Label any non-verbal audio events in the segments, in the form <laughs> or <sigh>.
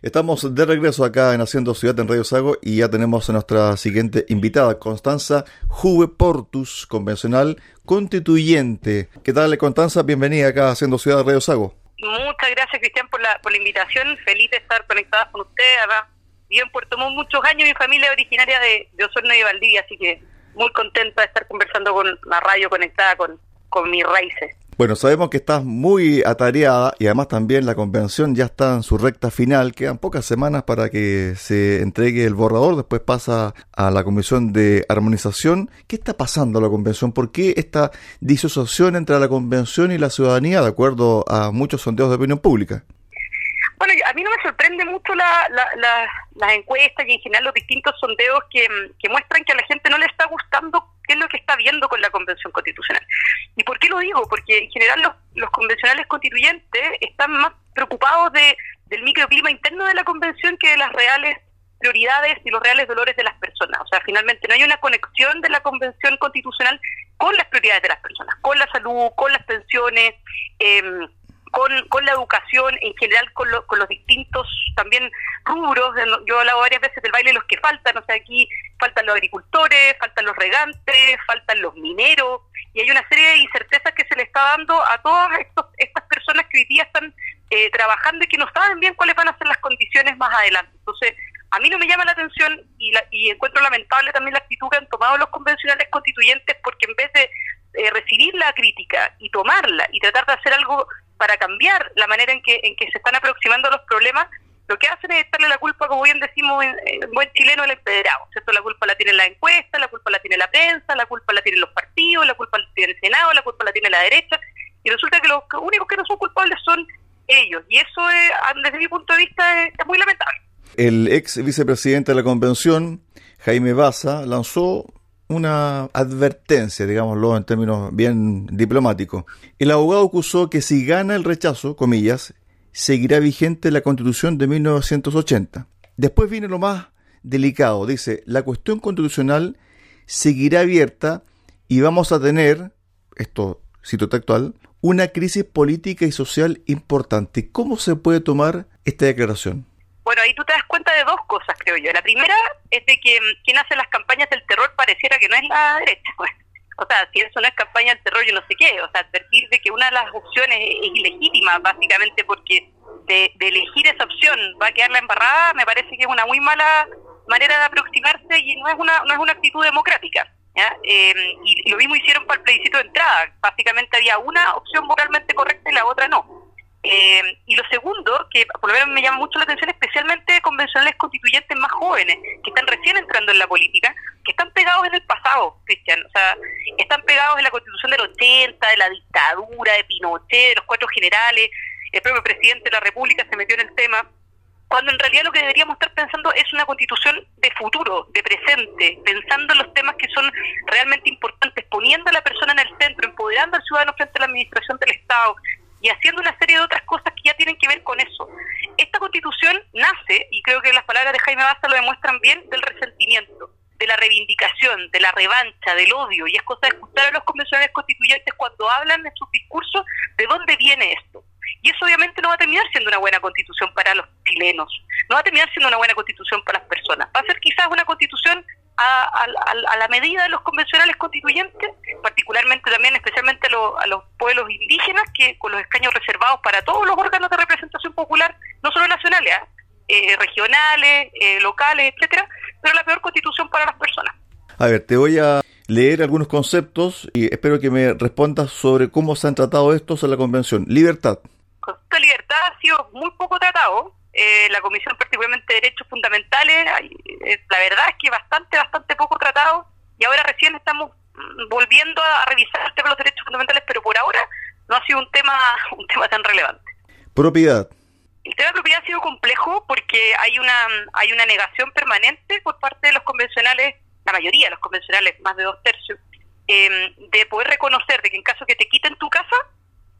Estamos de regreso acá en Haciendo Ciudad en Radio Sago y ya tenemos a nuestra siguiente invitada, Constanza Juve Portus, convencional constituyente. ¿Qué tal, Constanza? Bienvenida acá a Haciendo Ciudad en Radio Sago. Muchas gracias, Cristian, por la, por la invitación. Feliz de estar conectada con usted. Además, vivo en Puerto Montt muchos años, mi familia es originaria de, de Osorno y Valdivia, así que muy contenta de estar conversando con la radio conectada con, con mis raíces. Bueno, sabemos que estás muy atareada y además también la convención ya está en su recta final. Quedan pocas semanas para que se entregue el borrador, después pasa a la Comisión de Armonización. ¿Qué está pasando en la convención? ¿Por qué esta disociación entre la convención y la ciudadanía, de acuerdo a muchos sondeos de opinión pública? A mí no me sorprende mucho la, las encuestas y en general los distintos sondeos que, muestran que a la gente no le está gustando qué es lo que está viendo con la Convención Constitucional. ¿Y por qué lo digo? Porque en general los, los convencionales constituyentes están más preocupados de, del microclima interno de la Convención que de las reales prioridades y los reales dolores de las personas. O sea, finalmente no hay una conexión de la Convención Constitucional con las prioridades de las personas, con la salud, con las pensiones. Eh, con, con la educación, en general con, con los distintos también rubros. Yo he hablado varias veces del baile los que faltan, o sea, aquí faltan los agricultores, faltan los regantes, faltan los mineros, y hay una serie de incertezas que se le está dando a todas estos, estas personas que hoy día están eh, trabajando y que no saben bien cuáles van a ser las condiciones más adelante. Entonces, a mí no me llama la atención y, la, y encuentro lamentable también la actitud que han tomado los convencionales constituyentes porque en vez de eh, recibir la crítica y tomarla y tratar de hacer algo para cambiar la manera en que, en que se están aproximando los problemas, lo que hacen es echarle la culpa, como bien decimos en, buen chileno, el empedrado. ¿cierto? La culpa la tiene la encuesta, la culpa la tiene la prensa, la culpa la tienen los partidos, la culpa la tiene el Senado, la culpa la tiene la derecha, y resulta que los únicos que no son culpables son ellos, y eso es, desde mi punto de vista es, es muy lamentable. El ex vicepresidente de la convención, Jaime Baza, lanzó una advertencia, digámoslo en términos bien diplomáticos. El abogado acusó que si gana el rechazo, comillas, seguirá vigente la constitución de 1980. Después viene lo más delicado, dice, la cuestión constitucional seguirá abierta y vamos a tener, esto cito textual, una crisis política y social importante. ¿Cómo se puede tomar esta declaración? Ahí tú te das cuenta de dos cosas, creo yo. La primera es de que mm, quien hace las campañas del terror pareciera que no es la derecha. Pues. O sea, si eso no es campaña del terror, yo no sé qué. O sea, advertir de que una de las opciones es ilegítima, básicamente porque de, de elegir esa opción va a quedar la embarrada, me parece que es una muy mala manera de aproximarse y no es una, no es una actitud democrática. ¿ya? Eh, y lo mismo hicieron para el plebiscito de entrada. Básicamente había una opción moralmente correcta y la otra no. Eh, y lo segundo, que por lo menos me llama mucho la atención, especialmente convencionales constituyentes más jóvenes, que están recién entrando en la política, que están pegados en el pasado, Cristian. O sea, están pegados en la constitución del 80, de la dictadura, de Pinochet, de los cuatro generales. El propio presidente de la República se metió en el tema. Cuando en realidad lo que deberíamos estar pensando es una constitución de futuro, de presente, pensando en los temas que son realmente importantes, poniendo a la persona en el centro, empoderando al ciudadano frente a la administración del Estado, y haciendo una serie de otras cosas que ya tienen que ver con eso. Esta constitución nace, y creo que las palabras de Jaime Baza lo demuestran bien, del resentimiento, de la reivindicación, de la revancha, del odio, y es cosa de escuchar a los convencionales constituyentes cuando hablan en sus discursos de dónde viene esto. Y eso obviamente no va a terminar siendo una buena constitución para los chilenos, no va a terminar siendo una buena constitución para las personas, va a ser quizás una constitución a, a, a, la medida de los convencionales constituyentes, particularmente también, especialmente a, lo, a, los pueblos indígenas, que con los escaños reservados para todos los órganos de representación popular, no solo nacionales, eh, regionales, eh, locales, etcétera, pero la peor constitución para las personas. A ver, te voy a leer algunos conceptos y espero que me respondas sobre cómo se han tratado estos en la convención. Libertad. El concepto de libertad ha sido muy poco tratado eh, la Comisión particularmente de Derechos Fundamentales, eh, la verdad es que bastante, bastante poco tratado y ahora recién estamos mm, volviendo a revisar el tema de los derechos fundamentales, pero por ahora no ha sido un tema, <laughs> un tema tan relevante. Propiedad. El tema de propiedad ha sido complejo porque hay una, hay una negación permanente por parte de los convencionales, la mayoría de los convencionales, más de dos tercios, eh, de poder reconocer de que en caso que te quiten tu casa,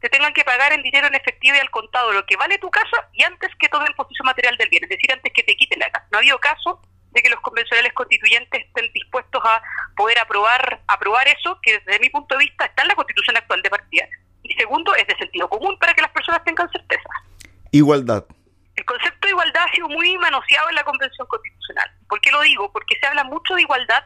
te tengan que pagar en dinero en efectivo y al contado lo que vale tu casa y antes que tomen posición material del bien, es decir, antes que te quiten la casa. No ha habido caso de que los convencionales constituyentes estén dispuestos a poder aprobar aprobar eso, que desde mi punto de vista está en la constitución actual de partida. Y segundo, es de sentido común para que las personas tengan certeza. Igualdad. El concepto de igualdad ha sido muy manoseado en la Convención Constitucional. ¿Por qué lo digo? Porque se habla mucho de igualdad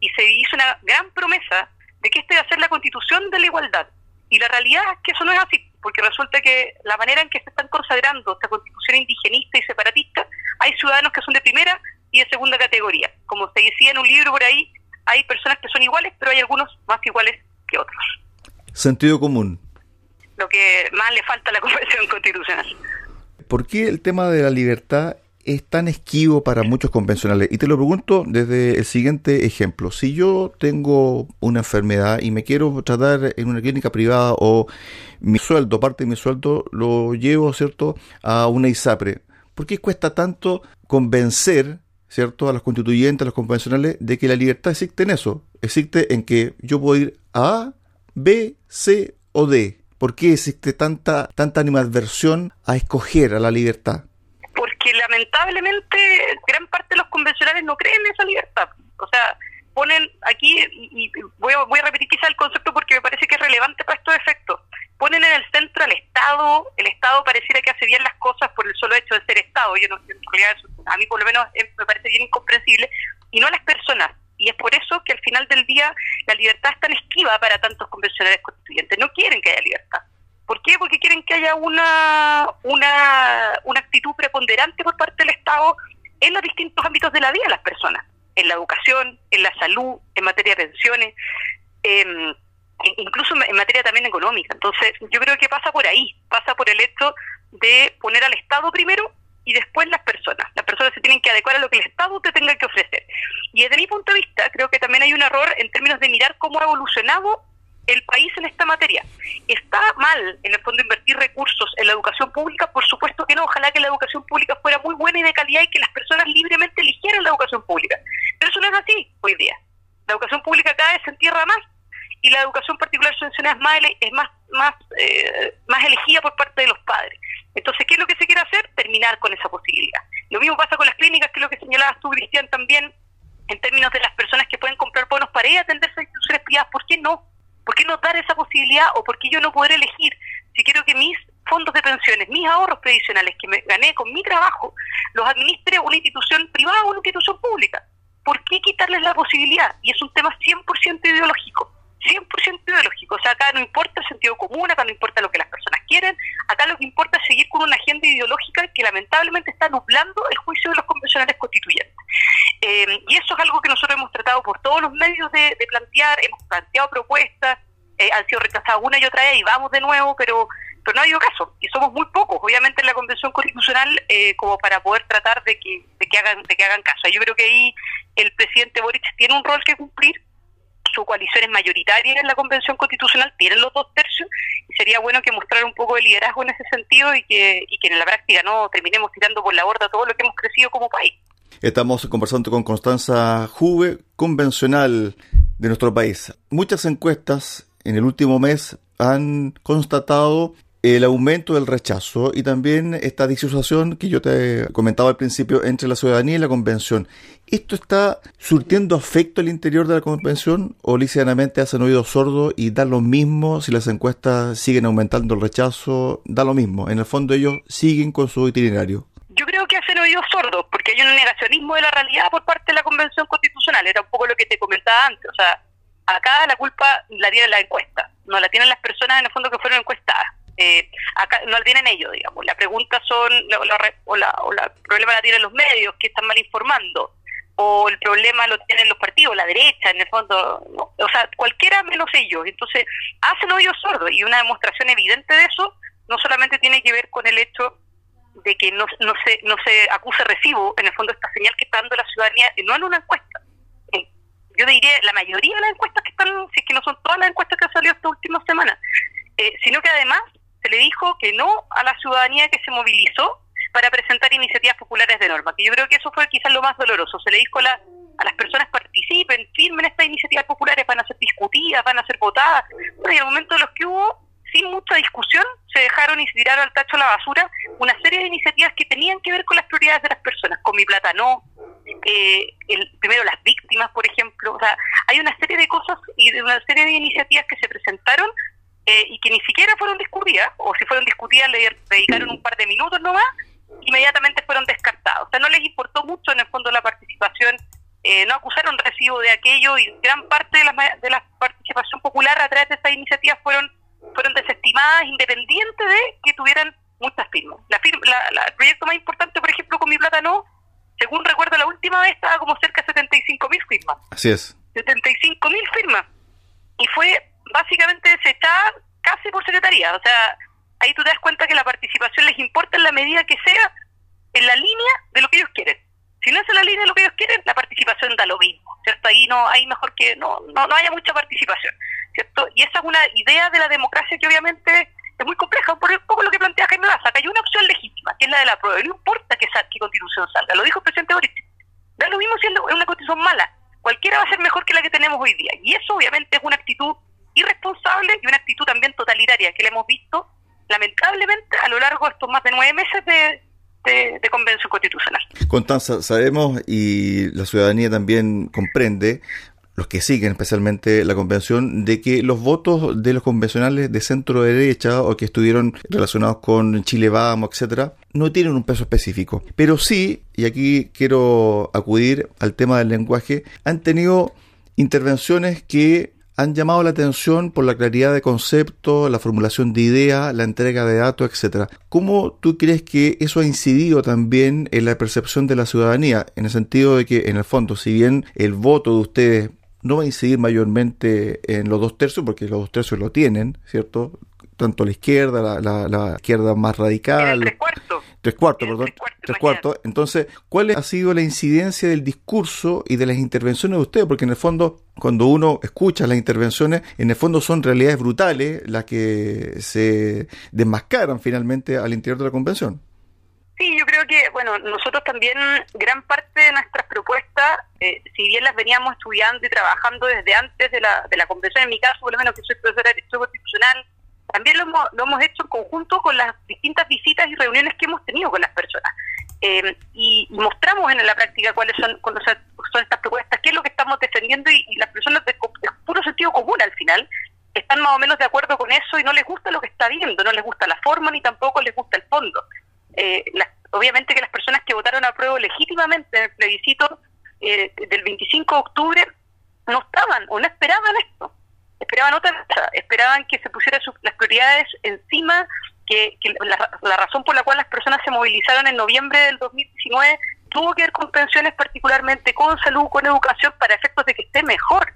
y se hizo una gran promesa de que esta iba a ser la constitución de la igualdad. Y la realidad es que eso no es así, porque resulta que la manera en que se están consagrando esta constitución indigenista y separatista, hay ciudadanos que son de primera y de segunda categoría. Como se decía en un libro por ahí, hay personas que son iguales, pero hay algunos más iguales que otros. Sentido común. Lo que más le falta a la <laughs> Convención Constitucional. ¿Por qué el tema de la libertad es tan esquivo para muchos convencionales? Y te lo pregunto desde el siguiente ejemplo. Si yo tengo una enfermedad y me quiero tratar en una clínica privada o mi sueldo, parte de mi sueldo, lo llevo, ¿cierto?, a una ISAPRE. ¿Por qué cuesta tanto convencer, ¿cierto?, a los constituyentes, a los convencionales, de que la libertad existe en eso? Existe en que yo puedo ir a B, C o D. ¿Por qué existe tanta, tanta animadversión a escoger a la libertad? Porque lamentablemente gran parte de los convencionales no creen en esa libertad. O sea, ponen aquí, y voy a, voy a repetir quizá el concepto porque me parece que es relevante para estos efectos, ponen en el centro al Estado, el Estado pareciera que hace bien las cosas por el solo hecho de ser Estado, yo no, en realidad a mí por lo menos me parece bien incomprensible, y no a las personas. Y es por eso que al final del día la libertad es tan esquiva para tantos convencionales constituyentes. No quieren que haya libertad. ¿Por qué? Porque quieren que haya una, una, una actitud preponderante por parte del Estado en los distintos ámbitos de la vida de las personas, en la educación, en la salud, en materia de pensiones, incluso en materia también económica. Entonces, yo creo que pasa por ahí, pasa por el hecho de poner al Estado primero y después las personas. Las personas se tienen que adecuar a lo que el Estado te tenga que ofrecer. Y desde mi punto de vista, creo que también hay un error en términos de mirar cómo ha evolucionado el país en esta materia. ¿Está mal, en el fondo, invertir recursos en la educación pública? Por supuesto que no. Ojalá que la educación pública fuera muy buena y de calidad y que las personas libremente eligieran la educación pública. Pero eso no es así hoy día. La educación pública cada vez se entierra más y la educación particular subvencionada es más, es más, más, eh, más elegida por parte de los padres. Entonces, ¿qué es lo que se quiere hacer? Terminar con esa posibilidad. Lo mismo pasa con las clínicas, que es lo que señalabas tú, Cristian, también, en términos de las personas que pueden comprar bonos para ir a atenderse a instituciones privadas. ¿Por qué no? ¿Por qué no dar esa posibilidad o por qué yo no poder elegir si quiero que mis fondos de pensiones, mis ahorros previsionales que me gané con mi trabajo, los administre una institución privada o una institución pública? ¿Por qué quitarles la posibilidad? Y es un tema 100% ideológico. 100% ideológico. O sea, acá no importa el sentido común, acá no importa lo que las personas quieren, acá lo que importa es seguir con una agenda ideológica que lamentablemente está nublando el juicio de los convencionales constituyentes. Eh, y eso es algo que nosotros hemos tratado por todos los medios de, plantear, hemos planteado propuestas, eh, han sido rechazadas una y otra vez y vamos de nuevo, pero pero no ha habido caso y somos muy pocos obviamente en la convención constitucional eh, como para poder tratar de que de que hagan de que hagan caso yo creo que ahí el presidente Boric tiene un rol que cumplir su coalición es mayoritaria en la Convención Constitucional, tienen los dos tercios, y sería bueno que mostrara un poco de liderazgo en ese sentido y que, y que en la práctica no terminemos tirando por la borda todo lo que hemos crecido como país. Estamos conversando con Constanza Juve, convencional de nuestro país. Muchas encuestas en el último mes han constatado el aumento del rechazo y también esta disociación que yo te comentaba al principio entre la ciudadanía y la convención. ¿Esto está surtiendo afecto al interior de la convención o ligeramente hacen oído sordo y da lo mismo si las encuestas siguen aumentando el rechazo? Da lo mismo. En el fondo ellos siguen con su itinerario. Yo creo que hacen oídos sordos porque hay un negacionismo de la realidad por parte de la convención constitucional. Era un poco lo que te comentaba antes. O sea, acá la culpa la tiene la encuesta, no la tienen las personas en el fondo que fueron encuestadas eh, acá no la tienen ellos, digamos. La pregunta son, la, o la, o la problema la tienen los medios que están mal informando, o el problema lo tienen los partidos, la derecha, en el fondo, o sea, cualquiera menos ellos. Entonces, hacen oídos sordos y una demostración evidente de eso no solamente tiene que ver con el hecho de que no, no, se, no se acuse recibo, en el fondo, esta señal que está dando la ciudadanía, no en una encuesta. Yo diría la mayoría de las encuestas que están, si es que no son todas las encuestas que han salido estas últimas semanas, eh, sino que además se le dijo que no a la ciudadanía que se movilizó para presentar iniciativas populares de norma, que yo creo que eso fue quizás lo más doloroso. Se le dijo a, a las personas participen, firmen estas iniciativas populares, van a ser discutidas, van a ser votadas. Bueno, y al momento de los que hubo, sin mucha discusión, se dejaron y se tiraron al tacho a la basura una serie de iniciativas que tenían que ver con las prioridades de las personas, con mi plata no, eh, el, primero las víctimas, por ejemplo. O sea, hay una serie de cosas y de una serie de iniciativas que se presentaron eh, y que ni siquiera fueron discutidas, o si fueron discutidas le dedicaron un par de minutos nomás, inmediatamente fueron descartados. O sea, no les importó mucho en el fondo la participación, eh, no acusaron recibo de aquello y gran parte de la, de la participación popular a través de estas iniciativas fueron, fueron desestimadas independiente de que tuvieran muchas firmas. La, la, el proyecto más importante, por ejemplo, con mi plata no, según recuerdo la última vez estaba como cerca de 75 mil firmas. Así es. 75 mil firmas. Y fue básicamente desechada casi por secretaría. O sea, ahí tú te das cuenta que la participación les importa en la medida que sea en la línea de lo que ellos quieren. Si no es en la línea de lo que ellos quieren, la participación da lo mismo, ¿cierto? Ahí no hay mejor que no, no, no haya mucha participación, ¿cierto? Y esa es una idea de la democracia que obviamente es muy compleja, por un poco lo que plantea Jaime Baza, que hay una opción legítima, que es la de la prueba, no importa que, qué constitución salga, lo dijo el presidente Boric, da lo mismo si es una constitución mala, cualquiera va a ser mejor que la que tenemos hoy día, y eso obviamente es una actitud irresponsable y una actitud también totalitaria que le hemos visto lamentablemente a lo largo de estos más de nueve meses de, de, convención constitucional. Constanza, sabemos y la ciudadanía también comprende los que siguen especialmente la convención, de que los votos de los convencionales de centro derecha o que estuvieron relacionados con Chile Vamos, etcétera, no tienen un peso específico. Pero sí, y aquí quiero acudir al tema del lenguaje, han tenido intervenciones que han llamado la atención por la claridad de concepto, la formulación de ideas, la entrega de datos, etcétera. ¿Cómo tú crees que eso ha incidido también en la percepción de la ciudadanía? En el sentido de que, en el fondo, si bien el voto de ustedes no va a incidir mayormente en los dos tercios, porque los dos tercios lo tienen, ¿cierto? Tanto la izquierda, la, la, izquierda más radical. Tres cuartos. Tres cuartos, perdón. Tres cuartos. Entonces, ¿cuál ha sido la incidencia del discurso y de las intervenciones de ustedes? Porque en el fondo, cuando uno escucha las intervenciones, en el fondo son realidades brutales las que se desmascaran finalmente al interior de la convención. Sí, yo creo que, bueno, nosotros también, gran parte de nuestras propuestas, eh, si bien las veníamos estudiando y trabajando desde antes de la, de la convención, en mi caso, por lo menos que soy profesora de Derecho Constitucional, también lo hemos, lo hemos hecho en conjunto con las distintas visitas y reuniones que hemos tenido con las personas. Eh, y mostramos en la práctica cuáles son, son estas propuestas, qué es lo que estamos defendiendo y, las personas de, puro sentido común al final están más o menos de acuerdo con eso y no les gusta lo que está viendo, no les gusta la forma ni tampoco les gusta el fondo. Eh, obviamente que las personas que votaron a prueba legítimamente en el plebiscito eh, del 25 de octubre no estaban o no esperaban esto esperaban otra cosa, esperaban que se pusieran las prioridades encima, que, la, razón por la cual las personas se movilizaron en noviembre del 2019 tuvo que ver con pensiones particularmente, con salud, con educación, para efectos de que esté mejor,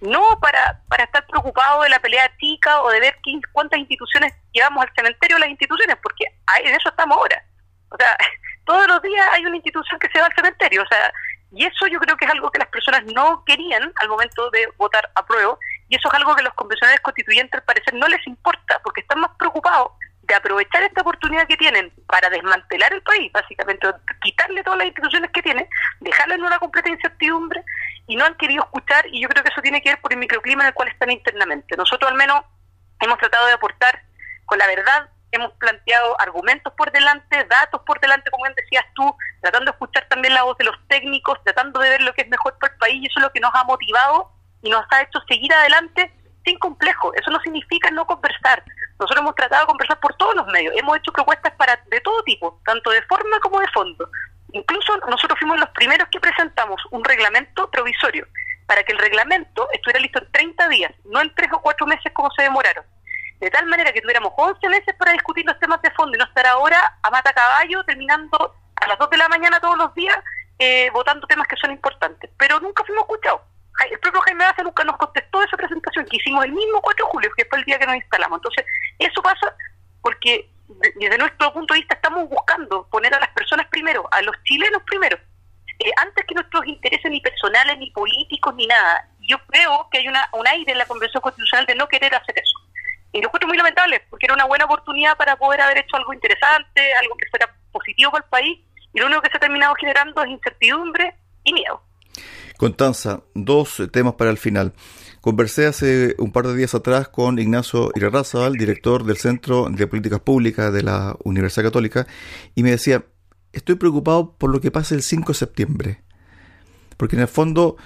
no para, para estar preocupado de la pelea chica o de ver cuántas instituciones llevamos al cementerio las instituciones, porque en eso estamos ahora. O sea, <laughs> todos los días hay una institución que se va al cementerio, o sea, y eso yo creo que es algo que las personas no querían al momento de votar a prueba, y eso es algo que los convencionales constituyentes al parecer no les importa, porque están más preocupados de aprovechar esta oportunidad que tienen para desmantelar el país, básicamente, quitarle todas las instituciones que tiene, dejarle en una completa incertidumbre, y no han querido escuchar, y yo creo que eso tiene que ver por el microclima en el cual están internamente. Nosotros al menos hemos tratado de aportar con la verdad, hemos planteado argumentos por delante, datos por delante, como bien decías tú, tratando de escuchar también la voz de los técnicos, tratando de ver lo que es mejor para el país, y eso es lo que nos ha motivado y nos ha hecho seguir adelante sin complejo. Eso no significa no conversar. Nosotros hemos tratado de conversar por todos los medios. Hemos hecho propuestas para de todo tipo, tanto de forma como de fondo. Incluso nosotros fuimos los primeros que presentamos un reglamento provisorio para que el reglamento estuviera listo en 30 días, no en 3 o 4 meses como se demoraron. De tal manera que tuviéramos 11 meses para discutir los temas de fondo y no estar ahora a mata caballo terminando a las 2 de la mañana todos los días eh, votando temas que son importantes. Pero nunca fuimos escuchados el propio Jaime Baza nunca nos contestó esa presentación que hicimos el mismo 4 de julio, que fue el día que nos instalamos. Entonces, eso pasa porque desde nuestro punto de vista estamos buscando poner a las personas primero, a los chilenos primero, eh, antes que nuestros intereses ni personales, ni políticos, ni nada. Yo creo que hay una, un aire en la Convención Constitucional de no querer hacer eso. Y lo encuentro muy lamentable, porque era una buena oportunidad para poder haber hecho algo interesante, algo que fuera positivo para el país, y lo único que se ha terminado generando es incertidumbre y miedo. Constanza, dos temas para el final. Conversé hace un par de días atrás con Ignacio Irarrázaval, director del Centro de Políticas Públicas de la Universidad Católica, y me decía, estoy preocupado por lo que pase el 5 de septiembre. Porque en el fondo,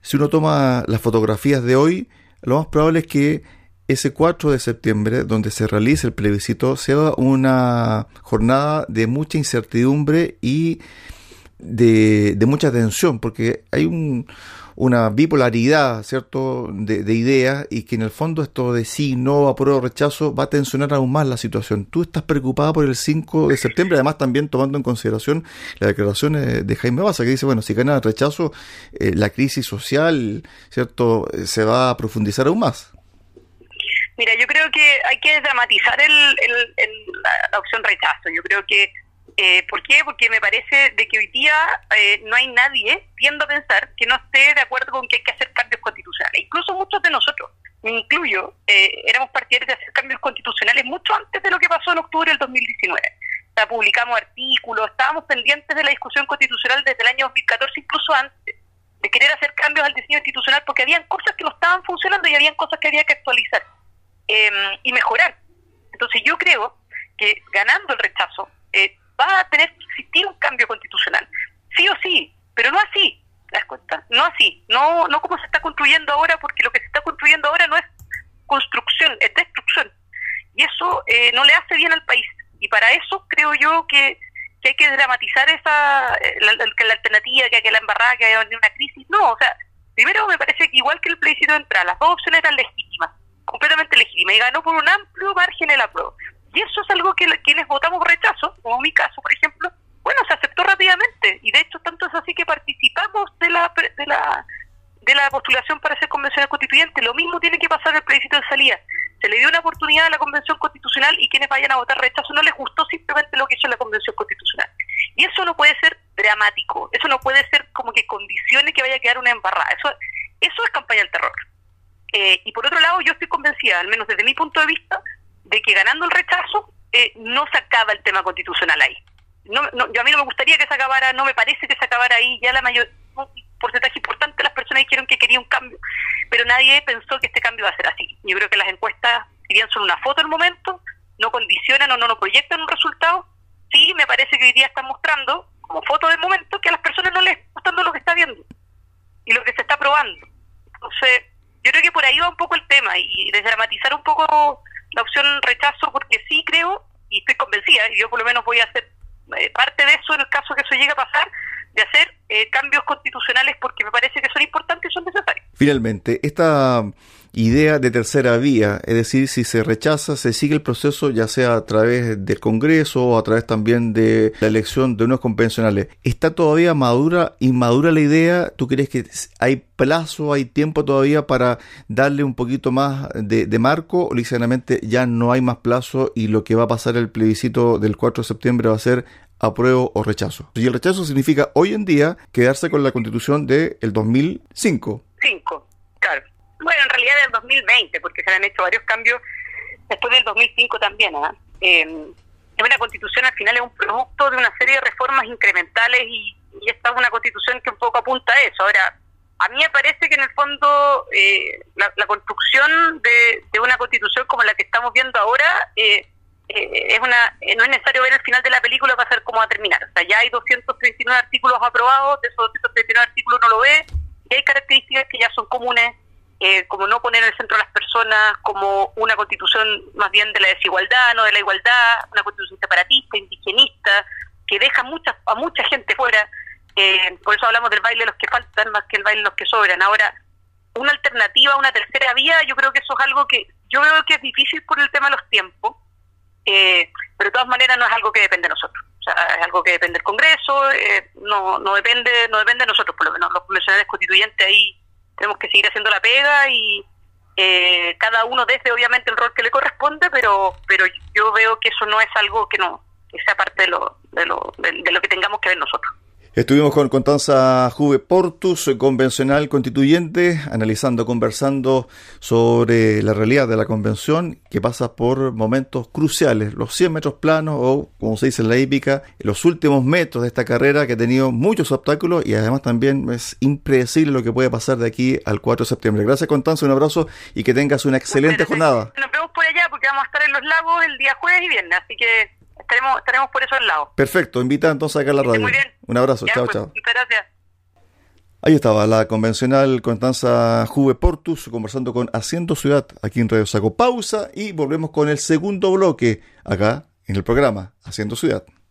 si uno toma las fotografías de hoy, lo más probable es que ese 4 de septiembre, donde se realice el plebiscito, sea una jornada de mucha incertidumbre y de, de mucha tensión, porque hay un, una bipolaridad, ¿cierto?, de, de, ideas y que en el fondo esto de sí, no, apruebo, rechazo va a tensionar aún más la situación. ¿Tú estás preocupada por el 5 de septiembre? Además, también tomando en consideración la declaración de Jaime Baza, que dice, bueno, si gana el rechazo, eh, la crisis social, ¿cierto?, se va a profundizar aún más. Mira, yo creo que hay que dramatizar el, el, el, la opción rechazo. Yo creo que eh, ¿Por qué? Porque me parece de que hoy día eh, no hay nadie viendo a pensar que no esté de acuerdo con que hay que hacer cambios constitucionales. Incluso muchos de nosotros, me incluyo, eh, éramos partidarios de hacer cambios constitucionales mucho antes de lo que pasó en octubre del 2019. O sea, publicamos artículos, estábamos pendientes de la discusión constitucional desde el año 2014, incluso antes, de querer hacer cambios al diseño institucional porque habían cosas que no estaban funcionando y habían cosas que había que actualizar em, y mejorar. Entonces yo creo que ganando el rechazo, eh, va a tener que existir un cambio constitucional, sí o sí, pero no así, ¿te das? No así, no, no como se está construyendo ahora, porque lo que se está construyendo ahora no es construcción, es destrucción. Y eso eh, no le hace bien al país. Y para eso creo yo que, que hay que dramatizar esa eh, la, la, alternativa, que hay la embarrada, que hay una crisis. No, o sea, primero me parece que igual que el plebiscito de entrada, las dos opciones eran legítimas, completamente legítimas, y ganó por un amplio margen el apruebo. Y eso es algo que quienes votamos rechazo, como mi caso, por ejemplo, bueno, se aceptó rápidamente. Y de hecho, tanto es así que participamos de la, de la, de la postulación para ser convencional constituyente. Lo mismo tiene que pasar el plebiscito de salida. Se le dio una oportunidad a la convención constitucional y quienes vayan a votar rechazo no les gustó simplemente lo que hizo la convención constitucional. Y eso no puede ser dramático. Eso no puede ser como que condicione que vaya a quedar una embarrada. Eso, eso es campaña del terror. Eh, y por otro lado, yo estoy convencida, al menos desde mi punto de vista, de que ganando el rechazo eh, no se acaba el tema constitucional ahí. No, no, yo a mí no me gustaría que se acabara, no me parece que se acabara ahí, ya la mayor un porcentaje importante de las personas dijeron que quería un cambio, pero nadie pensó que este cambio iba a ser así. Yo creo que las encuestas, si bien son una foto del momento, no condicionan o no, no proyectan un resultado, sí me parece que hoy día están mostrando, como foto del momento, que a las personas no les está gustando lo que está viendo y lo que se está probando. Entonces, yo creo que por ahí va un poco el tema y desdramatizar un poco la opción rechazo porque sí creo y estoy convencida, y yo por lo menos voy a hacer eh, parte de eso en el caso que eso llegue a pasar, de hacer eh, cambios constitucionales porque me parece que son importantes y son necesarios. Finalmente, esta idea de tercera vía, es decir, si se rechaza, se sigue el proceso ya sea a través del Congreso o a través también de la elección de unos convencionales. ¿Está todavía madura, inmadura la idea? ¿Tú crees que hay plazo, hay tiempo todavía para darle un poquito más de, de marco o ligeramente ya no hay más plazo y lo que va a pasar el plebiscito del 4 de septiembre va a ser apruebo o rechazo? Y el rechazo significa hoy en día quedarse con la constitución del 2005. Cinco, claro. Bueno, en realidad del 2020, porque se han hecho varios cambios después del 2005 también. ¿eh? Eh, es una constitución al final es un producto de una serie de reformas incrementales y, esta es una constitución que un poco apunta a eso. Ahora, a mí me parece que en el fondo eh, la, la, construcción de, una constitución como la que estamos viendo ahora eh, eh, es una no es necesario ver el final de la película para saber cómo va a terminar. O sea, ya hay 239 artículos aprobados, de esos 239 artículos uno lo ve, y hay características que ya son comunes eh, como no poner en el centro a las personas, como una constitución más bien de la desigualdad, no de la igualdad, una constitución separatista, indigenista, que deja mucha, a mucha gente fuera. Eh, por eso hablamos del baile de los que faltan más que el baile de los que sobran. Ahora, una alternativa, una tercera vía, yo creo que eso es algo que yo veo que es difícil por el tema de los tiempos, eh, pero de todas maneras no es algo que depende de nosotros. O sea, es algo que depende del Congreso, eh, no, no depende no depende de nosotros, por lo menos los convencionales constituyentes ahí tenemos que seguir haciendo la pega y eh, cada uno desde obviamente el rol que le corresponde, pero pero yo veo que eso no es algo que no que sea parte de lo, de lo, de, de lo que tengamos que ver nosotros. Estuvimos con Constanza Juve Portus, convencional constituyente, analizando, conversando sobre la realidad de la convención que pasa por momentos cruciales, los 100 metros planos o, como se dice en la hípica, los últimos metros de esta carrera que ha tenido muchos obstáculos y además también es impredecible lo que puede pasar de aquí al 4 de septiembre. Gracias Constanza, un abrazo y que tengas una excelente jornada. Nos vemos por allá porque vamos a estar en los lagos el día jueves y viernes, así que estaremos, estaremos por eso al lado. Perfecto, invita entonces acá a la radio. Muy bien. Un abrazo, ya, chao, pues, chao. Muchas gracias. Ahí estaba la convencional Constanza Juve Portus conversando con Haciendo Ciudad aquí en Radio Saco. Pausa y volvemos con el segundo bloque acá en el programa Haciendo Ciudad.